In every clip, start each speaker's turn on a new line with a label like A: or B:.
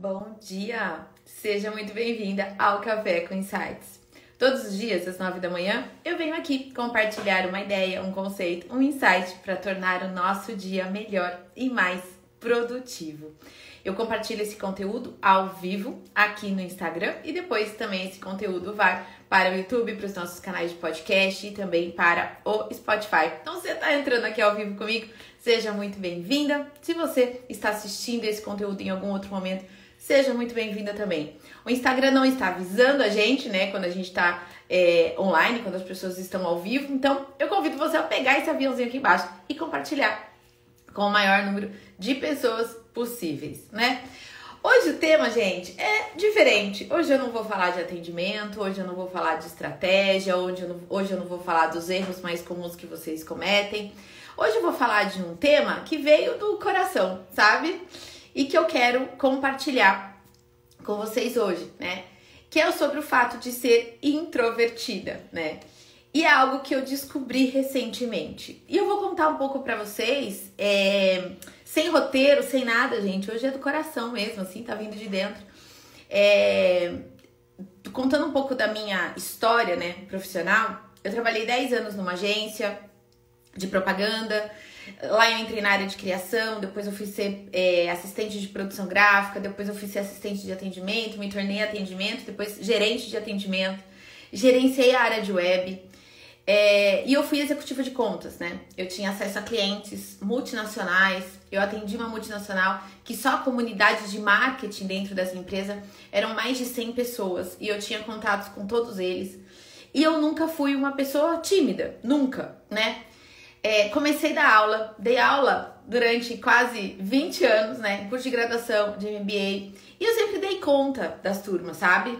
A: Bom dia! Seja muito bem-vinda ao Café com Insights. Todos os dias, às 9 da manhã, eu venho aqui compartilhar uma ideia, um conceito, um insight para tornar o nosso dia melhor e mais produtivo. Eu compartilho esse conteúdo ao vivo aqui no Instagram e depois também esse conteúdo vai para o YouTube, para os nossos canais de podcast e também para o Spotify. Então, você está entrando aqui ao vivo comigo, seja muito bem-vinda. Se você está assistindo esse conteúdo em algum outro momento, seja muito bem-vinda também. O Instagram não está avisando a gente, né, quando a gente está é, online, quando as pessoas estão ao vivo. Então, eu convido você a pegar esse aviãozinho aqui embaixo e compartilhar com o maior número de pessoas possíveis, né? Hoje o tema, gente, é diferente. Hoje eu não vou falar de atendimento, hoje eu não vou falar de estratégia, hoje eu não, hoje eu não vou falar dos erros mais comuns que vocês cometem. Hoje eu vou falar de um tema que veio do coração, sabe? E que eu quero compartilhar com vocês hoje, né? Que é sobre o fato de ser introvertida, né? E é algo que eu descobri recentemente. E eu vou contar um pouco para vocês, é, sem roteiro, sem nada, gente. Hoje é do coração mesmo, assim, tá vindo de dentro. É, contando um pouco da minha história, né, profissional. Eu trabalhei 10 anos numa agência de propaganda. Lá eu entrei na área de criação, depois eu fui ser é, assistente de produção gráfica, depois eu fui ser assistente de atendimento, me tornei atendimento, depois gerente de atendimento, gerenciei a área de web. É, e eu fui executiva de contas, né? Eu tinha acesso a clientes multinacionais, eu atendi uma multinacional que só a comunidade de marketing dentro dessa empresa eram mais de 100 pessoas e eu tinha contatos com todos eles. E eu nunca fui uma pessoa tímida, nunca, né? É, comecei da aula, dei aula durante quase 20 anos, né? Curso de graduação de MBA. E eu sempre dei conta das turmas, sabe?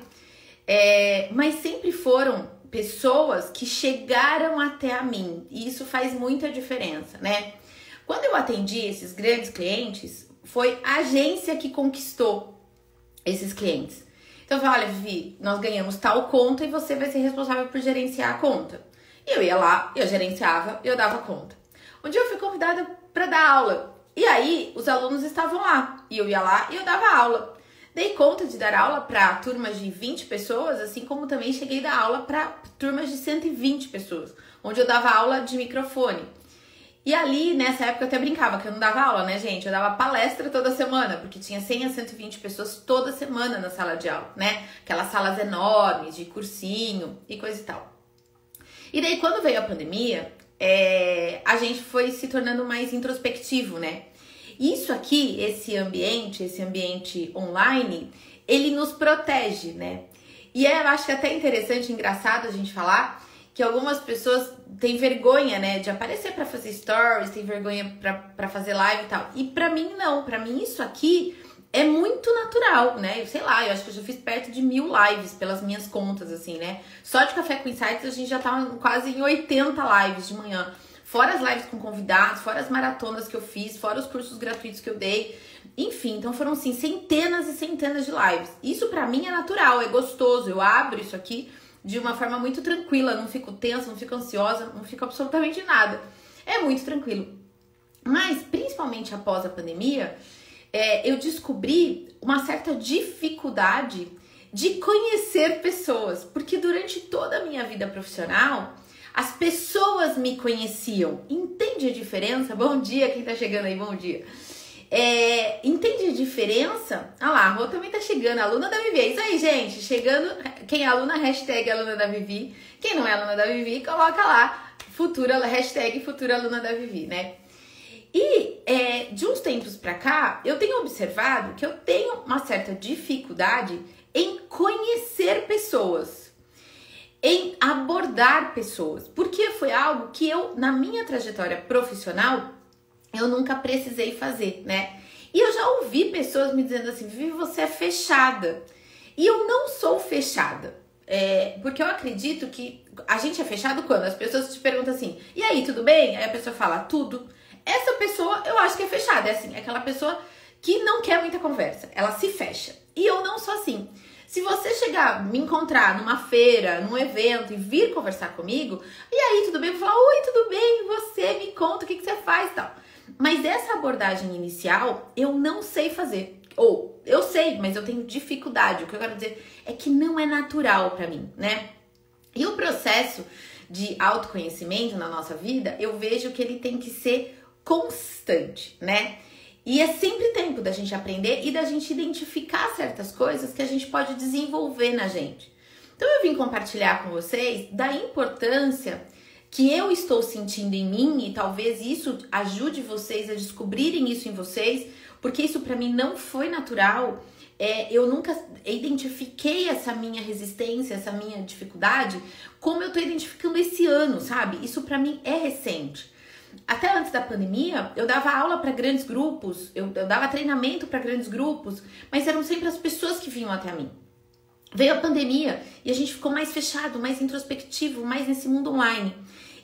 A: É, mas sempre foram pessoas que chegaram até a mim. E isso faz muita diferença, né? Quando eu atendi esses grandes clientes, foi a agência que conquistou esses clientes. Então eu falei, olha, Vivi, nós ganhamos tal conta e você vai ser responsável por gerenciar a conta. E eu ia lá, eu gerenciava eu dava conta. Um dia eu fui convidada para dar aula. E aí os alunos estavam lá. E eu ia lá e eu dava aula. Dei conta de dar aula para turmas de 20 pessoas, assim como também cheguei a dar aula para turmas de 120 pessoas, onde eu dava aula de microfone. E ali, nessa época, eu até brincava que eu não dava aula, né, gente? Eu dava palestra toda semana, porque tinha 100 a 120 pessoas toda semana na sala de aula, né? Aquelas salas enormes, de cursinho e coisa e tal. E daí, quando veio a pandemia, é, a gente foi se tornando mais introspectivo, né? Isso aqui, esse ambiente, esse ambiente online, ele nos protege, né? E é, eu acho que é até interessante, engraçado a gente falar que algumas pessoas têm vergonha, né, de aparecer para fazer stories, têm vergonha para fazer live e tal. E para mim não, para mim isso aqui é muito natural, né? Eu sei lá, eu acho que eu já fiz perto de mil lives pelas minhas contas, assim, né? Só de Café com Insights a gente já tá quase em 80 lives de manhã. Fora as lives com convidados, fora as maratonas que eu fiz, fora os cursos gratuitos que eu dei. Enfim, então foram assim centenas e centenas de lives. Isso para mim é natural, é gostoso. Eu abro isso aqui de uma forma muito tranquila, não fico tensa, não fico ansiosa, não fico absolutamente nada. É muito tranquilo. Mas, principalmente após a pandemia, é, eu descobri uma certa dificuldade de conhecer pessoas, porque durante toda a minha vida profissional as pessoas me conheciam. Entende a diferença? Bom dia, quem tá chegando aí, bom dia. É, entende a diferença? Ah lá, a Rô também tá chegando, aluna da Vivi. É isso aí, gente. Chegando, quem é aluna, hashtag aluna da Vivi. Quem não é aluna da Vivi, coloca lá, futura, hashtag futura aluna da Vivi, né? E é, de uns tempos pra cá, eu tenho observado que eu tenho uma certa dificuldade em conhecer pessoas em abordar pessoas, porque foi algo que eu, na minha trajetória profissional, eu nunca precisei fazer, né? E eu já ouvi pessoas me dizendo assim: Vivi, você é fechada. E eu não sou fechada. É, porque eu acredito que a gente é fechado quando as pessoas te perguntam assim: e aí, tudo bem? Aí a pessoa fala: tudo. Essa pessoa eu acho que é fechada. É assim, é aquela pessoa que não quer muita conversa. Ela se fecha. E eu não sou assim. Se você chegar, me encontrar numa feira, num evento e vir conversar comigo, e aí, tudo bem? Eu vou falar, oi, tudo bem? Você? Me conta o que, que você faz e tal. Mas essa abordagem inicial eu não sei fazer. Ou eu sei, mas eu tenho dificuldade. O que eu quero dizer é que não é natural para mim, né? E o processo de autoconhecimento na nossa vida, eu vejo que ele tem que ser constante, né? E é sempre tempo da gente aprender e da gente identificar certas coisas que a gente pode desenvolver na gente. Então eu vim compartilhar com vocês da importância que eu estou sentindo em mim e talvez isso ajude vocês a descobrirem isso em vocês, porque isso para mim não foi natural. É, eu nunca identifiquei essa minha resistência, essa minha dificuldade, como eu tô identificando esse ano, sabe? Isso para mim é recente. Até antes da pandemia, eu dava aula para grandes grupos, eu, eu dava treinamento para grandes grupos, mas eram sempre as pessoas que vinham até mim. Veio a pandemia e a gente ficou mais fechado, mais introspectivo, mais nesse mundo online.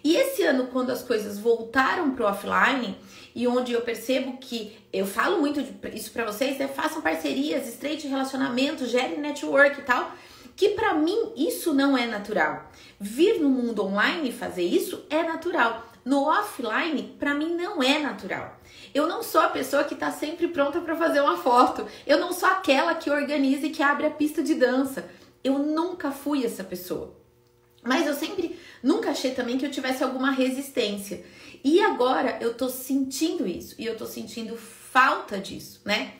A: E esse ano, quando as coisas voltaram pro offline, e onde eu percebo que eu falo muito de, isso para vocês, né? façam parcerias, estreite relacionamento, gerem network e tal, que para mim isso não é natural. Vir no mundo online fazer isso é natural. No offline, para mim não é natural. Eu não sou a pessoa que está sempre pronta para fazer uma foto. Eu não sou aquela que organiza e que abre a pista de dança. Eu nunca fui essa pessoa. Mas eu sempre nunca achei também que eu tivesse alguma resistência. E agora eu tô sentindo isso e eu tô sentindo falta disso, né?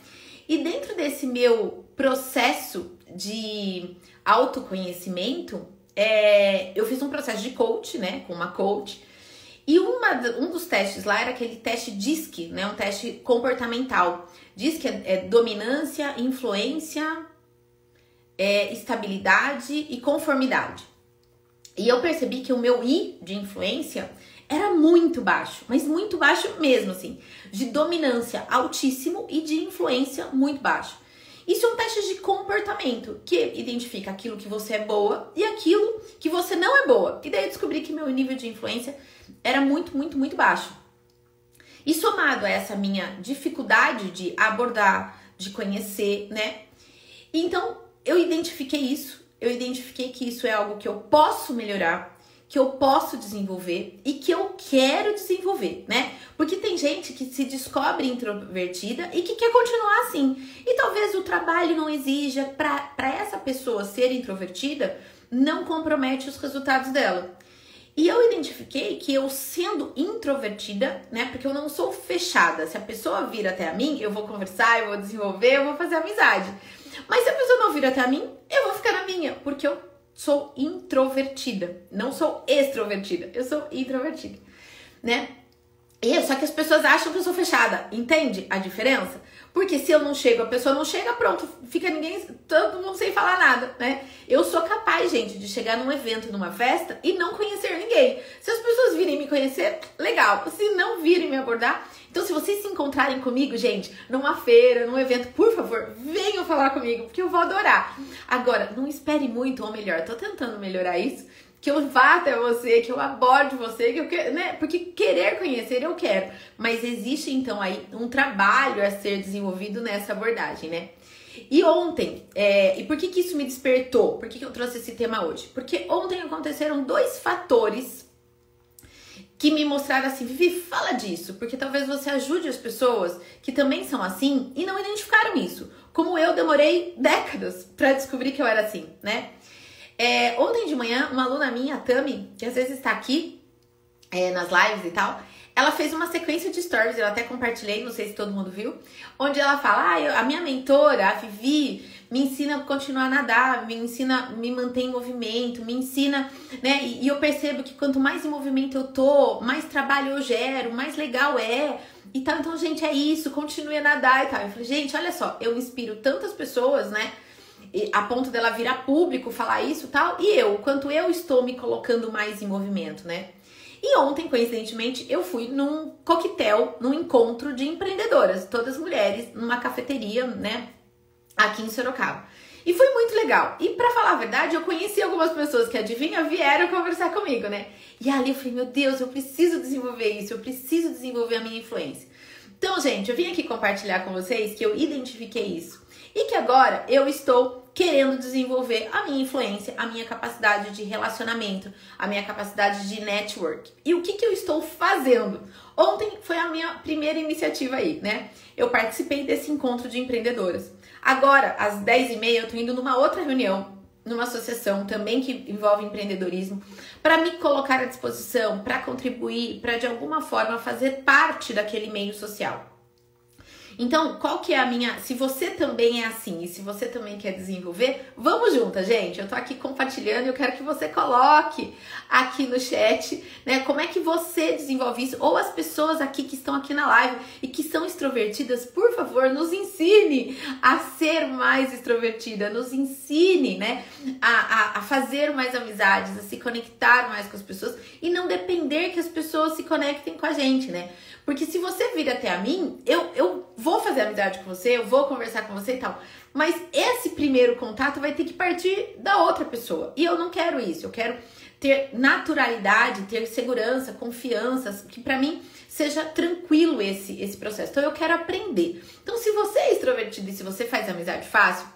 A: E dentro desse meu processo de autoconhecimento, é, eu fiz um processo de coach, né, com uma coach, e uma, um dos testes lá era aquele teste DISC, né? Um teste comportamental. DISC é, é dominância, influência, é, estabilidade e conformidade. E eu percebi que o meu I de influência era muito baixo, mas muito baixo mesmo, assim. De dominância altíssimo e de influência muito baixo. Isso é um teste de comportamento que identifica aquilo que você é boa e aquilo que você não é boa. E daí eu descobri que meu nível de influência era muito, muito, muito baixo. E somado a essa minha dificuldade de abordar, de conhecer, né? Então eu identifiquei isso, eu identifiquei que isso é algo que eu posso melhorar, que eu posso desenvolver e que eu quero desenvolver, né? Porque tem gente que se descobre introvertida e que quer continuar assim. E talvez o trabalho não exija para essa pessoa ser introvertida, não compromete os resultados dela. E eu identifiquei que eu sendo introvertida, né? Porque eu não sou fechada. Se a pessoa vir até a mim, eu vou conversar, eu vou desenvolver, eu vou fazer amizade. Mas se a pessoa não vir até a mim, eu vou ficar na minha, porque eu sou introvertida. Não sou extrovertida, eu sou introvertida, né? E só que as pessoas acham que eu sou fechada, entende a diferença? Porque se eu não chego, a pessoa não chega, pronto, fica ninguém, todo mundo sem falar nada, né? Eu sou capaz, gente, de chegar num evento, numa festa e não conhecer ninguém. Se as pessoas virem me conhecer, legal. Se não virem me abordar, então se vocês se encontrarem comigo, gente, numa feira, num evento, por favor, venham falar comigo, porque eu vou adorar. Agora, não espere muito, ou melhor, tô tentando melhorar isso que eu vá até você, que eu aborde você, que eu quero, né? Porque querer conhecer eu quero, mas existe então aí um trabalho a ser desenvolvido nessa abordagem, né? E ontem, é, e por que que isso me despertou? Por que, que eu trouxe esse tema hoje? Porque ontem aconteceram dois fatores que me mostraram assim, Vivi, fala disso, porque talvez você ajude as pessoas que também são assim e não identificaram isso. Como eu demorei décadas para descobrir que eu era assim, né? É, ontem de manhã, uma aluna minha, Tami, que às vezes está aqui é, nas lives e tal, ela fez uma sequência de stories, eu até compartilhei, não sei se todo mundo viu, onde ela fala: ah, eu, a minha mentora, a Vivi, me ensina a continuar a nadar, me ensina, me mantém em movimento, me ensina, né? E, e eu percebo que quanto mais em movimento eu tô, mais trabalho eu gero, mais legal é. E tal, então, gente, é isso, continue a nadar e tal. Eu falei, gente, olha só, eu inspiro tantas pessoas, né? A ponto dela virar público, falar isso tal, e eu, quanto eu estou me colocando mais em movimento, né? E ontem, coincidentemente, eu fui num coquetel, num encontro de empreendedoras, todas mulheres, numa cafeteria, né, aqui em Sorocaba. E foi muito legal. E para falar a verdade, eu conheci algumas pessoas que adivinha vieram conversar comigo, né? E ali eu falei, meu Deus, eu preciso desenvolver isso, eu preciso desenvolver a minha influência. Então, gente, eu vim aqui compartilhar com vocês que eu identifiquei isso e que agora eu estou querendo desenvolver a minha influência, a minha capacidade de relacionamento, a minha capacidade de network. E o que, que eu estou fazendo? Ontem foi a minha primeira iniciativa aí, né? Eu participei desse encontro de empreendedoras. Agora, às 10h30, eu tô indo numa outra reunião, numa associação também que envolve empreendedorismo, para me colocar à disposição, para contribuir, para de alguma forma fazer parte daquele meio social. Então, qual que é a minha. Se você também é assim e se você também quer desenvolver, vamos juntas, gente. Eu tô aqui compartilhando e eu quero que você coloque aqui no chat, né? Como é que você desenvolve isso? Ou as pessoas aqui que estão aqui na live e que são extrovertidas, por favor, nos ensine a ser mais extrovertida, nos ensine, né? A, a, a fazer mais amizades, a se conectar mais com as pessoas e não depender que as pessoas se conectem com a gente, né? Porque se você vir até a mim, eu, eu vou fazer amizade com você, eu vou conversar com você e tal. Mas esse primeiro contato vai ter que partir da outra pessoa. E eu não quero isso. Eu quero ter naturalidade, ter segurança, confiança, que para mim seja tranquilo esse, esse processo. Então eu quero aprender. Então, se você é extrovertido e se você faz amizade fácil,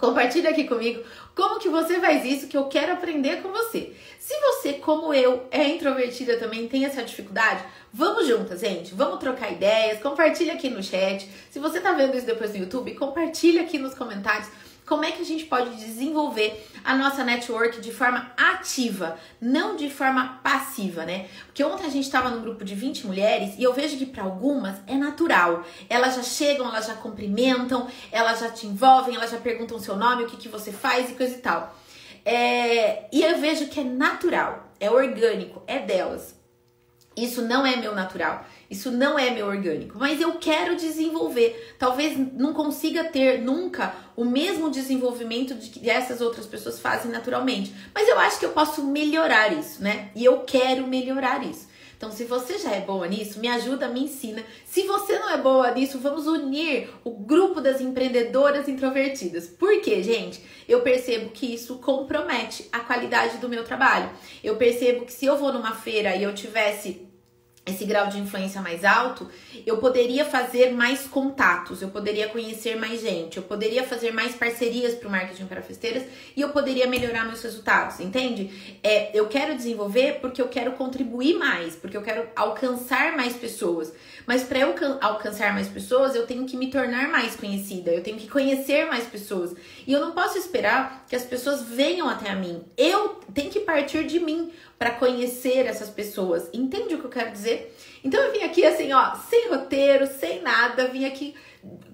A: Compartilha aqui comigo como que você faz isso que eu quero aprender com você. Se você, como eu, é introvertida também, tem essa dificuldade, vamos juntas, gente. Vamos trocar ideias, compartilha aqui no chat. Se você tá vendo isso depois no YouTube, compartilha aqui nos comentários como é que a gente pode desenvolver a nossa network de forma ativa, não de forma passiva, né? Porque ontem a gente estava num grupo de 20 mulheres e eu vejo que para algumas é natural. Elas já chegam, elas já cumprimentam, elas já te envolvem, elas já perguntam seu nome, o que, que você faz e coisa e tal. É, e eu vejo que é natural, é orgânico, é delas. Isso não é meu natural. Isso não é meu orgânico, mas eu quero desenvolver. Talvez não consiga ter nunca o mesmo desenvolvimento de que essas outras pessoas fazem naturalmente, mas eu acho que eu posso melhorar isso, né? E eu quero melhorar isso. Então, se você já é boa nisso, me ajuda, me ensina. Se você não é boa nisso, vamos unir o grupo das empreendedoras introvertidas. Por quê, gente? Eu percebo que isso compromete a qualidade do meu trabalho. Eu percebo que se eu vou numa feira e eu tivesse esse grau de influência mais alto, eu poderia fazer mais contatos, eu poderia conhecer mais gente, eu poderia fazer mais parcerias para o marketing para festeiras e eu poderia melhorar meus resultados, entende? É, eu quero desenvolver porque eu quero contribuir mais, porque eu quero alcançar mais pessoas. Mas para eu alcançar mais pessoas, eu tenho que me tornar mais conhecida, eu tenho que conhecer mais pessoas. E eu não posso esperar que as pessoas venham até a mim. Eu tenho que partir de mim para conhecer essas pessoas. Entende o que eu quero dizer? Então eu vim aqui assim, ó, sem roteiro, sem nada, vim aqui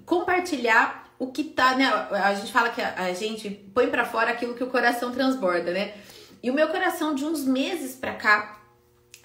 A: compartilhar o que tá, né? A gente fala que a, gente põe para fora aquilo que o coração transborda, né? E o meu coração de uns meses para cá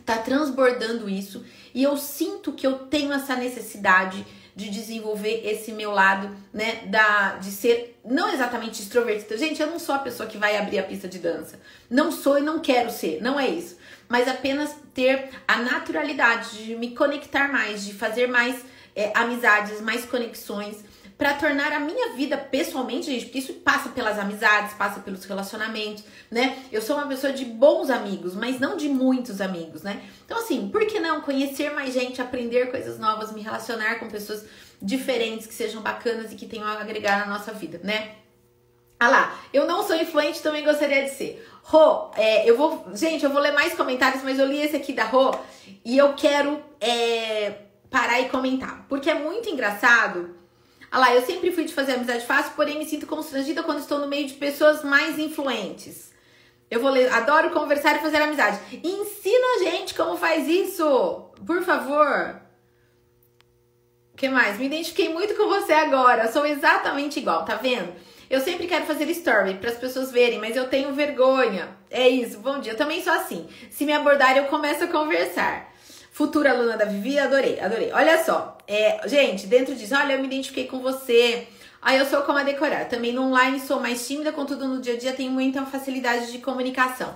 A: tá transbordando isso e eu sinto que eu tenho essa necessidade de desenvolver esse meu lado, né, da de ser não exatamente extrovertida. Gente, eu não sou a pessoa que vai abrir a pista de dança. Não sou e não quero ser, não é isso. Mas apenas ter a naturalidade de me conectar mais, de fazer mais é, amizades, mais conexões, para tornar a minha vida pessoalmente, gente, porque isso passa pelas amizades, passa pelos relacionamentos, né? Eu sou uma pessoa de bons amigos, mas não de muitos amigos, né? Então, assim, por que não conhecer mais gente, aprender coisas novas, me relacionar com pessoas diferentes que sejam bacanas e que tenham a agregar na nossa vida, né? Ah lá, eu não sou influente, também gostaria de ser. Rô, é, eu vou. Gente, eu vou ler mais comentários, mas eu li esse aqui da Rô e eu quero é, parar e comentar. Porque é muito engraçado ah lá, eu sempre fui de fazer amizade fácil, porém me sinto constrangida quando estou no meio de pessoas mais influentes. Eu vou ler, adoro conversar e fazer amizade. Ensina a gente como faz isso, por favor. O que mais? Me identifiquei muito com você agora. Sou exatamente igual, tá vendo? Eu sempre quero fazer story para as pessoas verem, mas eu tenho vergonha. É isso. Bom dia. Eu também sou assim. Se me abordarem, eu começo a conversar. Futura aluna da Vivi, adorei, adorei. Olha só, é, gente, dentro disso, olha, eu me identifiquei com você. Aí eu sou como a decorar. Também no online sou mais tímida, contudo no dia a dia tenho muita facilidade de comunicação.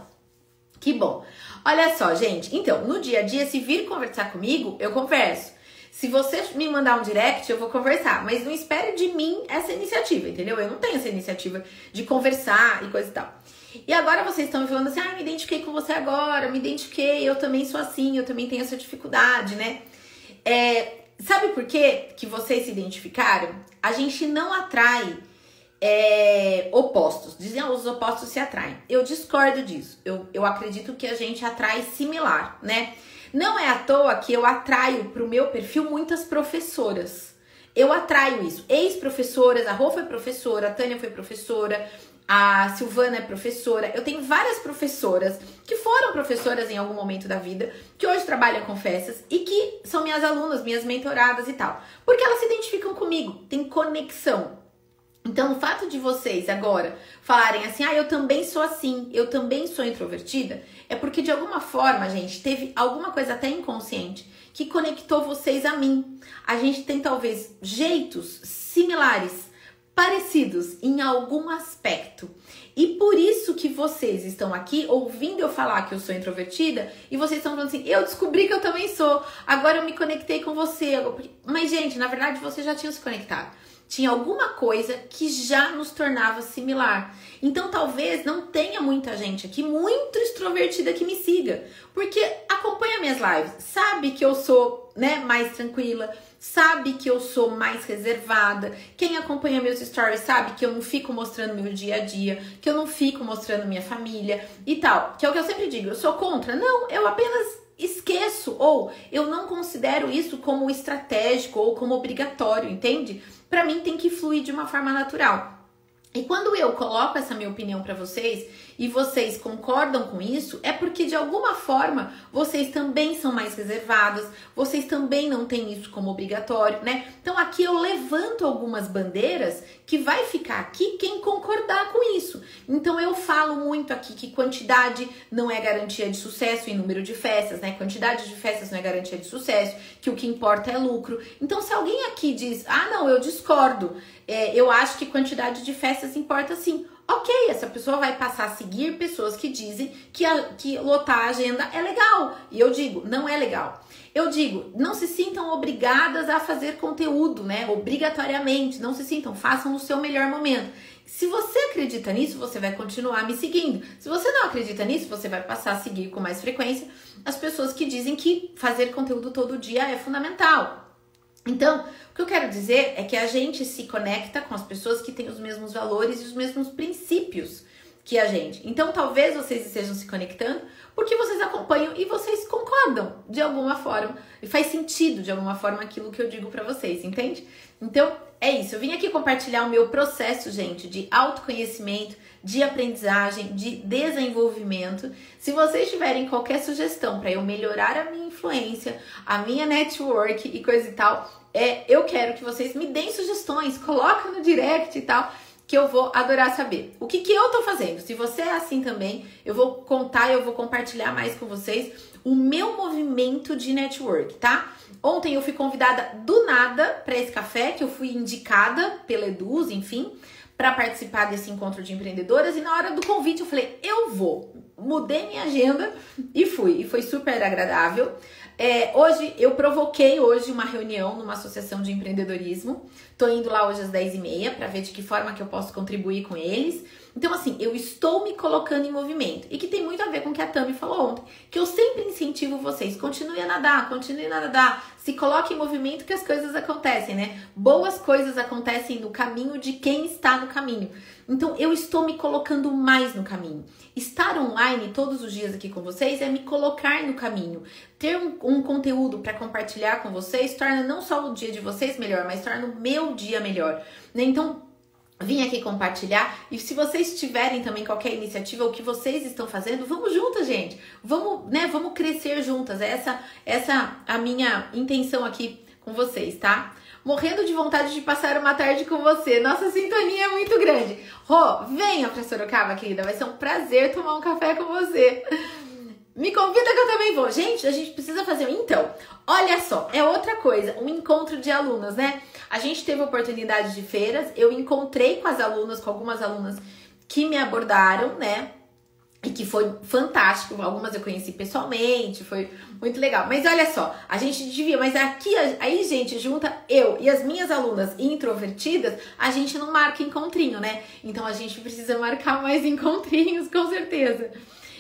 A: Que bom. Olha só, gente. Então, no dia a dia, se vir conversar comigo, eu converso. Se você me mandar um direct, eu vou conversar, mas não espere de mim essa iniciativa, entendeu? Eu não tenho essa iniciativa de conversar e coisa e tal. E agora vocês estão me falando assim: ah, me identifiquei com você agora, me identifiquei, eu também sou assim, eu também tenho essa dificuldade, né? É, sabe por quê que vocês se identificaram? A gente não atrai é, opostos. Dizem ah, os opostos se atraem. Eu discordo disso. Eu, eu acredito que a gente atrai similar, né? Não é à toa que eu atraio para o meu perfil muitas professoras. Eu atraio isso. Ex-professoras, a Rô foi professora, a Tânia foi professora, a Silvana é professora. Eu tenho várias professoras que foram professoras em algum momento da vida, que hoje trabalham com festas e que são minhas alunas, minhas mentoradas e tal. Porque elas se identificam comigo, tem conexão. Então, o fato de vocês agora falarem assim, ah, eu também sou assim, eu também sou introvertida, é porque de alguma forma, gente, teve alguma coisa até inconsciente que conectou vocês a mim. A gente tem talvez jeitos similares, parecidos em algum aspecto. E por isso que vocês estão aqui ouvindo eu falar que eu sou introvertida e vocês estão falando assim: eu descobri que eu também sou, agora eu me conectei com você. Mas, gente, na verdade vocês já tinham se conectado tinha alguma coisa que já nos tornava similar. Então talvez não tenha muita gente aqui muito extrovertida que me siga, porque acompanha minhas lives, sabe que eu sou, né, mais tranquila, sabe que eu sou mais reservada. Quem acompanha meus stories sabe que eu não fico mostrando meu dia a dia, que eu não fico mostrando minha família e tal. Que é o que eu sempre digo, eu sou contra. Não, eu apenas esqueço ou eu não considero isso como estratégico ou como obrigatório, entende? para mim tem que fluir de uma forma natural. E quando eu coloco essa minha opinião para vocês e vocês concordam com isso, é porque de alguma forma vocês também são mais reservadas, vocês também não têm isso como obrigatório, né? Então aqui eu levanto algumas bandeiras que vai ficar aqui quem concordar com isso. Então eu falo muito aqui que quantidade não é garantia de sucesso em número de festas, né? Quantidade de festas não é garantia de sucesso, que o que importa é lucro. Então se alguém aqui diz, ah não, eu discordo, é, eu acho que quantidade de festas importa sim. Ok, essa pessoa vai passar seguir pessoas que dizem que, a, que lotar a agenda é legal. E eu digo, não é legal. Eu digo, não se sintam obrigadas a fazer conteúdo, né? Obrigatoriamente, não se sintam, façam no seu melhor momento. Se você acredita nisso, você vai continuar me seguindo. Se você não acredita nisso, você vai passar a seguir com mais frequência as pessoas que dizem que fazer conteúdo todo dia é fundamental. Então, o que eu quero dizer é que a gente se conecta com as pessoas que têm os mesmos valores e os mesmos princípios que a gente. Então, talvez vocês estejam se conectando porque vocês acompanham e vocês concordam de alguma forma e faz sentido de alguma forma aquilo que eu digo para vocês, entende? Então, é isso. Eu vim aqui compartilhar o meu processo, gente, de autoconhecimento, de aprendizagem, de desenvolvimento. Se vocês tiverem qualquer sugestão para eu melhorar a minha influência, a minha network e coisa e tal, é, eu quero que vocês me deem sugestões, coloquem no direct e tal, que eu vou adorar saber. O que, que eu tô fazendo? Se você é assim também, eu vou contar, eu vou compartilhar mais com vocês o meu movimento de network, tá? Ontem eu fui convidada do nada para esse café, que eu fui indicada pela Eduz, enfim, para participar desse encontro de empreendedoras. E na hora do convite eu falei, eu vou. Mudei minha agenda e fui. E foi super agradável. É, hoje eu provoquei hoje uma reunião numa associação de empreendedorismo. Tô indo lá hoje às 10h30 para ver de que forma que eu posso contribuir com eles. Então, assim, eu estou me colocando em movimento. E que tem muito a ver com o que a Tami falou ontem. Que eu sempre incentivo vocês. Continue a nadar, continue a nadar. Se coloque em movimento que as coisas acontecem, né? Boas coisas acontecem no caminho de quem está no caminho. Então, eu estou me colocando mais no caminho. Estar online todos os dias aqui com vocês é me colocar no caminho. Ter um, um conteúdo para compartilhar com vocês torna não só o dia de vocês melhor, mas torna o meu dia melhor. Né? Então, vim aqui compartilhar. E se vocês tiverem também qualquer iniciativa, o que vocês estão fazendo, vamos juntas, gente. Vamos, né? Vamos crescer juntas. Essa, essa a minha intenção aqui com vocês, tá? Morrendo de vontade de passar uma tarde com você. Nossa sintonia é muito grande. Rô, venha pra Sorocaba, querida. Vai ser um prazer tomar um café com você. Me convida que eu também vou. Gente, a gente precisa fazer. Então, olha só, é outra coisa, um encontro de alunas, né? A gente teve oportunidade de feiras, eu encontrei com as alunas, com algumas alunas que me abordaram, né? E que foi fantástico. Algumas eu conheci pessoalmente, foi muito legal. Mas olha só, a gente devia, mas aqui, aí, gente, junta eu e as minhas alunas introvertidas, a gente não marca encontrinho, né? Então a gente precisa marcar mais encontrinhos, com certeza.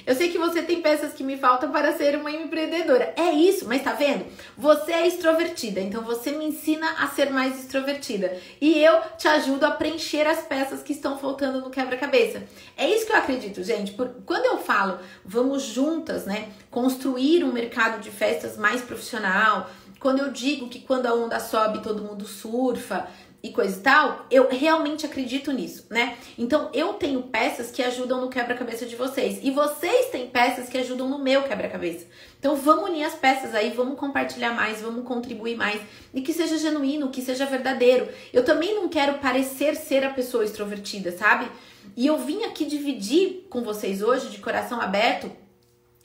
A: Eu sei que você tem peças que me faltam para ser uma empreendedora. É isso, mas tá vendo? Você é extrovertida, então você me ensina a ser mais extrovertida. E eu te ajudo a preencher as peças que estão faltando no quebra-cabeça. É isso que eu acredito, gente. Por, quando eu falo, vamos juntas, né, construir um mercado de festas mais profissional, quando eu digo que quando a onda sobe todo mundo surfa, e coisa e tal, eu realmente acredito nisso, né? Então eu tenho peças que ajudam no quebra-cabeça de vocês e vocês têm peças que ajudam no meu quebra-cabeça. Então vamos unir as peças aí, vamos compartilhar mais, vamos contribuir mais e que seja genuíno, que seja verdadeiro. Eu também não quero parecer ser a pessoa extrovertida, sabe? E eu vim aqui dividir com vocês hoje de coração aberto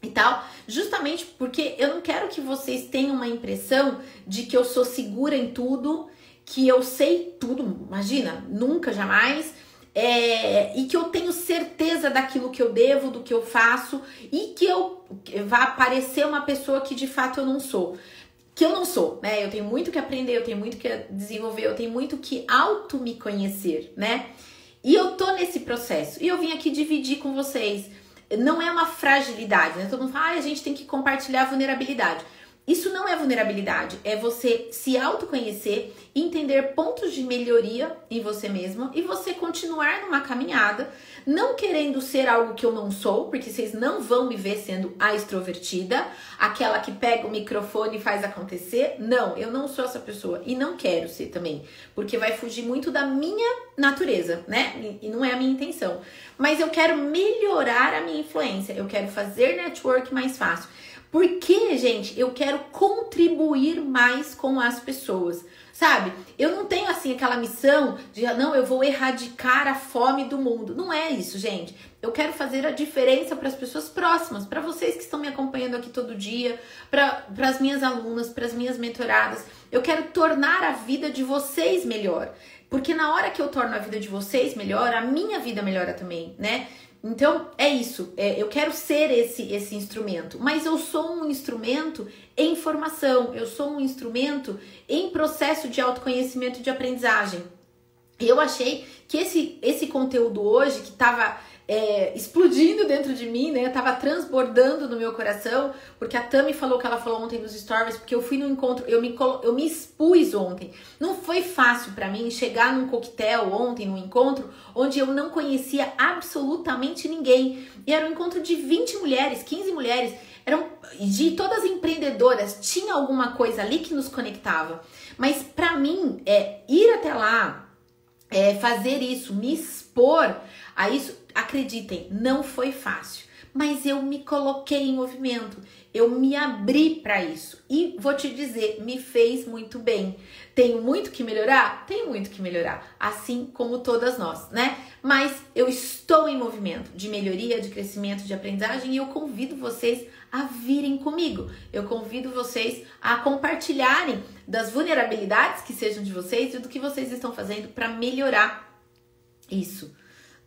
A: e tal, justamente porque eu não quero que vocês tenham uma impressão de que eu sou segura em tudo que eu sei tudo, imagina, nunca, jamais. É, e que eu tenho certeza daquilo que eu devo, do que eu faço, e que eu vá parecer uma pessoa que de fato eu não sou. Que eu não sou, né? Eu tenho muito que aprender, eu tenho muito que desenvolver, eu tenho muito que auto me conhecer, né? E eu tô nesse processo. E eu vim aqui dividir com vocês. Não é uma fragilidade, né? Todo mundo fala, ah, a gente tem que compartilhar vulnerabilidade. Isso não é vulnerabilidade, é você se autoconhecer, entender pontos de melhoria em você mesmo e você continuar numa caminhada, não querendo ser algo que eu não sou, porque vocês não vão me ver sendo a extrovertida, aquela que pega o microfone e faz acontecer. Não, eu não sou essa pessoa e não quero ser também, porque vai fugir muito da minha natureza, né? E não é a minha intenção. Mas eu quero melhorar a minha influência, eu quero fazer network mais fácil. Porque, gente, eu quero contribuir mais com as pessoas. Sabe? Eu não tenho assim aquela missão de não, eu vou erradicar a fome do mundo. Não é isso, gente. Eu quero fazer a diferença para as pessoas próximas, para vocês que estão me acompanhando aqui todo dia, para as minhas alunas, para as minhas mentoradas. Eu quero tornar a vida de vocês melhor. Porque na hora que eu torno a vida de vocês melhor, a minha vida melhora também, né? Então é isso. É, eu quero ser esse esse instrumento, mas eu sou um instrumento em formação. Eu sou um instrumento em processo de autoconhecimento e de aprendizagem. Eu achei que esse esse conteúdo hoje que estava é, explodindo dentro de mim, né? Tava transbordando no meu coração, porque a Tami falou que ela falou ontem nos stories, porque eu fui no encontro, eu me, eu me expus ontem. Não foi fácil para mim chegar num coquetel ontem, num encontro, onde eu não conhecia absolutamente ninguém. E era um encontro de 20 mulheres, 15 mulheres, eram de todas empreendedoras, tinha alguma coisa ali que nos conectava. Mas para mim, é ir até lá, é, fazer isso, me expor a isso, acreditem, não foi fácil, mas eu me coloquei em movimento, eu me abri para isso e vou te dizer, me fez muito bem. Tenho muito que melhorar? Tenho muito que melhorar, assim como todas nós, né? Mas eu estou em movimento de melhoria, de crescimento, de aprendizagem e eu convido vocês a virem comigo. Eu convido vocês a compartilharem das vulnerabilidades que sejam de vocês e do que vocês estão fazendo para melhorar isso,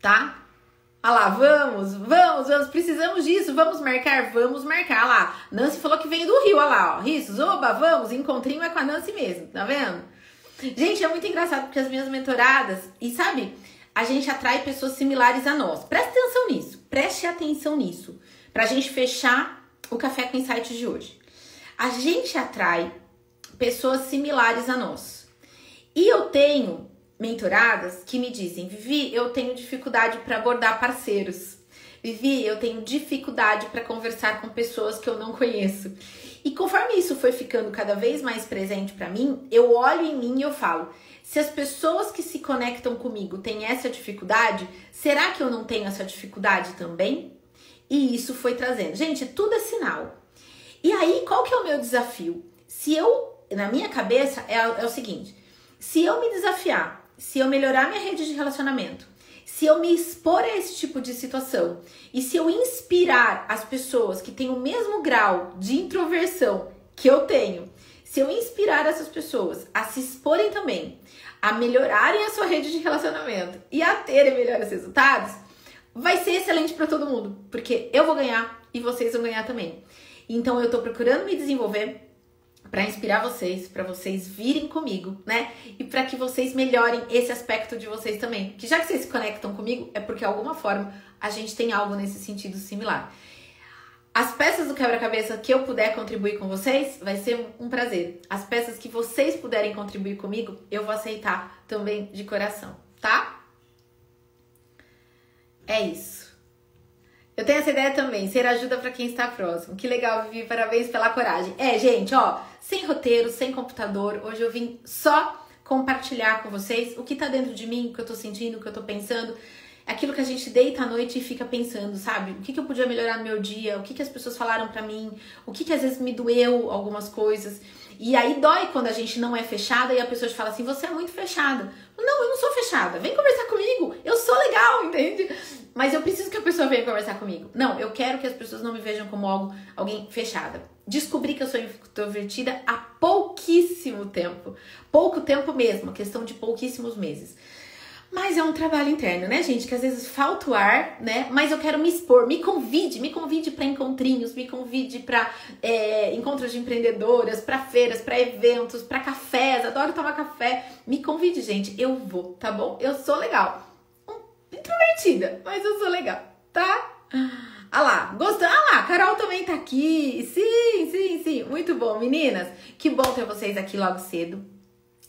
A: tá? Ah lá, vamos, vamos, vamos, precisamos disso, vamos marcar, vamos marcar. lá, Nancy falou que veio do Rio, olha lá, ó. Rissos, oba, vamos, encontrinho é com a Nancy mesmo, tá vendo? Gente, é muito engraçado porque as minhas mentoradas, e sabe, a gente atrai pessoas similares a nós. Preste atenção nisso, preste atenção nisso, pra gente fechar o Café com Insights de hoje. A gente atrai pessoas similares a nós. E eu tenho mentoradas que me dizem: Vivi, eu tenho dificuldade para abordar parceiros. Vivi, eu tenho dificuldade para conversar com pessoas que eu não conheço. E conforme isso foi ficando cada vez mais presente para mim, eu olho em mim e eu falo: se as pessoas que se conectam comigo têm essa dificuldade, será que eu não tenho essa dificuldade também? E isso foi trazendo. Gente, tudo é sinal. E aí, qual que é o meu desafio? Se eu, na minha cabeça, é, é o seguinte: se eu me desafiar se eu melhorar minha rede de relacionamento, se eu me expor a esse tipo de situação e se eu inspirar as pessoas que têm o mesmo grau de introversão que eu tenho, se eu inspirar essas pessoas a se exporem também, a melhorarem a sua rede de relacionamento e a terem melhores resultados, vai ser excelente para todo mundo, porque eu vou ganhar e vocês vão ganhar também. Então eu tô procurando me desenvolver, para inspirar vocês, para vocês virem comigo, né? E para que vocês melhorem esse aspecto de vocês também. Que já que vocês se conectam comigo, é porque de alguma forma a gente tem algo nesse sentido similar. As peças do quebra-cabeça que eu puder contribuir com vocês, vai ser um prazer. As peças que vocês puderem contribuir comigo, eu vou aceitar também de coração, tá? É isso. Eu tenho essa ideia também, ser ajuda para quem está próximo. Que legal, Vivi, parabéns pela coragem. É, gente, ó, sem roteiro, sem computador, hoje eu vim só compartilhar com vocês o que tá dentro de mim, o que eu tô sentindo, o que eu tô pensando aquilo que a gente deita à noite e fica pensando, sabe? O que, que eu podia melhorar no meu dia? O que, que as pessoas falaram para mim? O que, que às vezes me doeu algumas coisas? E aí dói quando a gente não é fechada e a pessoa te fala assim: você é muito fechada. Não, eu não sou fechada. Vem conversar comigo. Eu sou legal, entende? Mas eu preciso que a pessoa venha conversar comigo. Não, eu quero que as pessoas não me vejam como algo, alguém fechada. Descobri que eu sou introvertida há pouquíssimo tempo. Pouco tempo mesmo, questão de pouquíssimos meses. Mas é um trabalho interno, né, gente? Que às vezes falta o ar, né? Mas eu quero me expor, me convide, me convide para encontrinhos, me convide para é, encontros de empreendedoras, para feiras, para eventos, para cafés. Adoro tomar café. Me convide, gente. Eu vou, tá bom? Eu sou legal. Introvertida, mas eu sou legal, tá? Ah lá, gostou? Ah lá, Carol também tá aqui. Sim, sim, sim. Muito bom, meninas. Que bom ter vocês aqui logo cedo,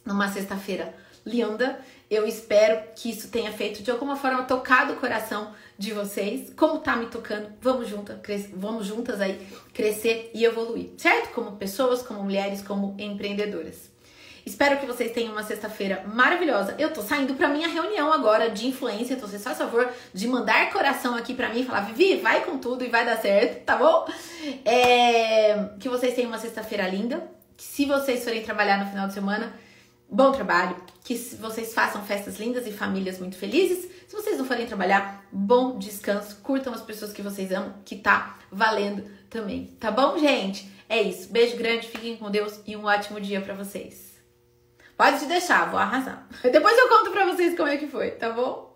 A: numa sexta-feira linda. Eu espero que isso tenha feito de alguma forma tocado o coração de vocês. Como tá me tocando? Vamos juntas, vamos juntas aí crescer e evoluir, certo? Como pessoas, como mulheres, como empreendedoras. Espero que vocês tenham uma sexta-feira maravilhosa. Eu tô saindo pra minha reunião agora de influência, então vocês fazem favor de mandar coração aqui pra mim e falar, Vivi, vai com tudo e vai dar certo, tá bom? É... Que vocês tenham uma sexta-feira linda. Se vocês forem trabalhar no final de semana, bom trabalho, que vocês façam festas lindas e famílias muito felizes. Se vocês não forem trabalhar, bom descanso, curtam as pessoas que vocês amam, que tá valendo também. Tá bom, gente? É isso. Beijo grande, fiquem com Deus e um ótimo dia para vocês. Pode deixar, vou arrasar. Depois eu conto pra vocês como é que foi, tá bom?